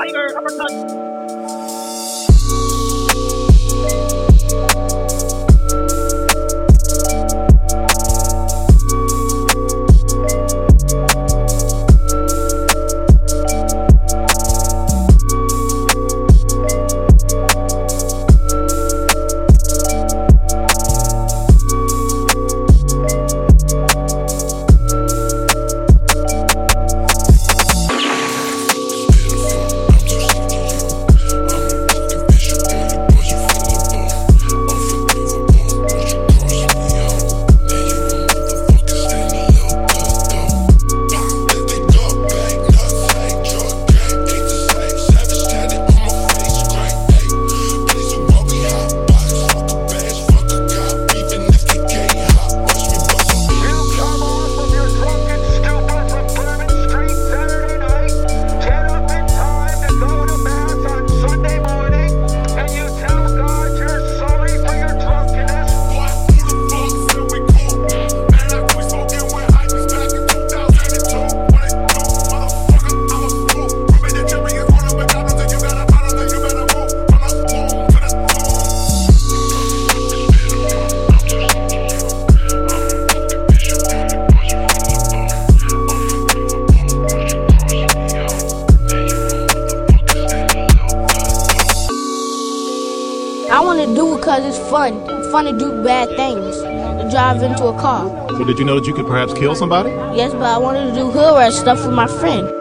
Tiger uppercut. Want to do it because it's fun. Fun to do bad things. To drive into a car. So did you know that you could perhaps kill somebody? Yes, but I wanted to do hood rat stuff with my friend.